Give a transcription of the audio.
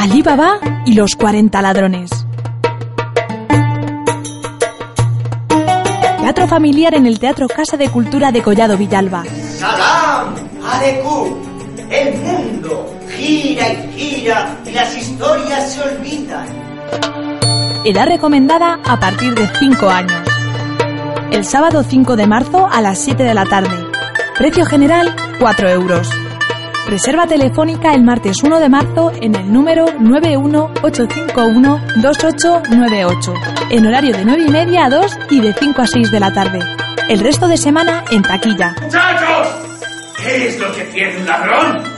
Alí Baba y los 40 ladrones. Teatro familiar en el Teatro Casa de Cultura de Collado Villalba. Salam Aleikum. El mundo gira y gira y las historias se olvidan. Edad recomendada a partir de 5 años. El sábado 5 de marzo a las 7 de la tarde. Precio general 4 euros. Reserva telefónica el martes 1 de marzo en el número 918512898, en horario de 9 y media a 2 y de 5 a 6 de la tarde. El resto de semana en taquilla. ¡Muchachos! ¿Qué es lo que tiene un ladrón?